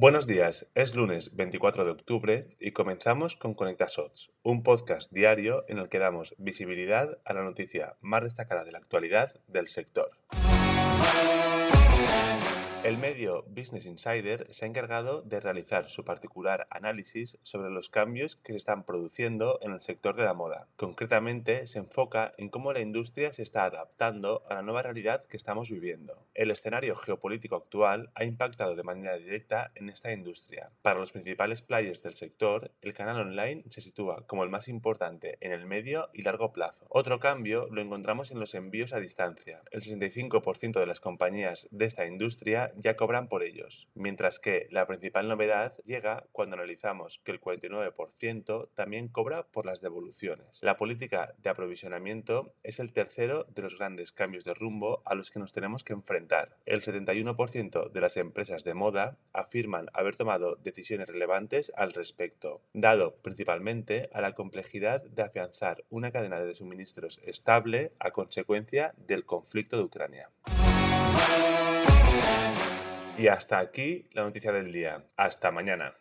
Buenos días, es lunes 24 de octubre y comenzamos con Conectasots, un podcast diario en el que damos visibilidad a la noticia más destacada de la actualidad del sector. Medio Business Insider se ha encargado de realizar su particular análisis sobre los cambios que se están produciendo en el sector de la moda. Concretamente, se enfoca en cómo la industria se está adaptando a la nueva realidad que estamos viviendo. El escenario geopolítico actual ha impactado de manera directa en esta industria. Para los principales players del sector, el canal online se sitúa como el más importante en el medio y largo plazo. Otro cambio lo encontramos en los envíos a distancia. El 65% de las compañías de esta industria ya por ellos, mientras que la principal novedad llega cuando analizamos que el 49% también cobra por las devoluciones. La política de aprovisionamiento es el tercero de los grandes cambios de rumbo a los que nos tenemos que enfrentar. El 71% de las empresas de moda afirman haber tomado decisiones relevantes al respecto, dado principalmente a la complejidad de afianzar una cadena de suministros estable a consecuencia del conflicto de Ucrania. Y hasta aquí la noticia del día. Hasta mañana.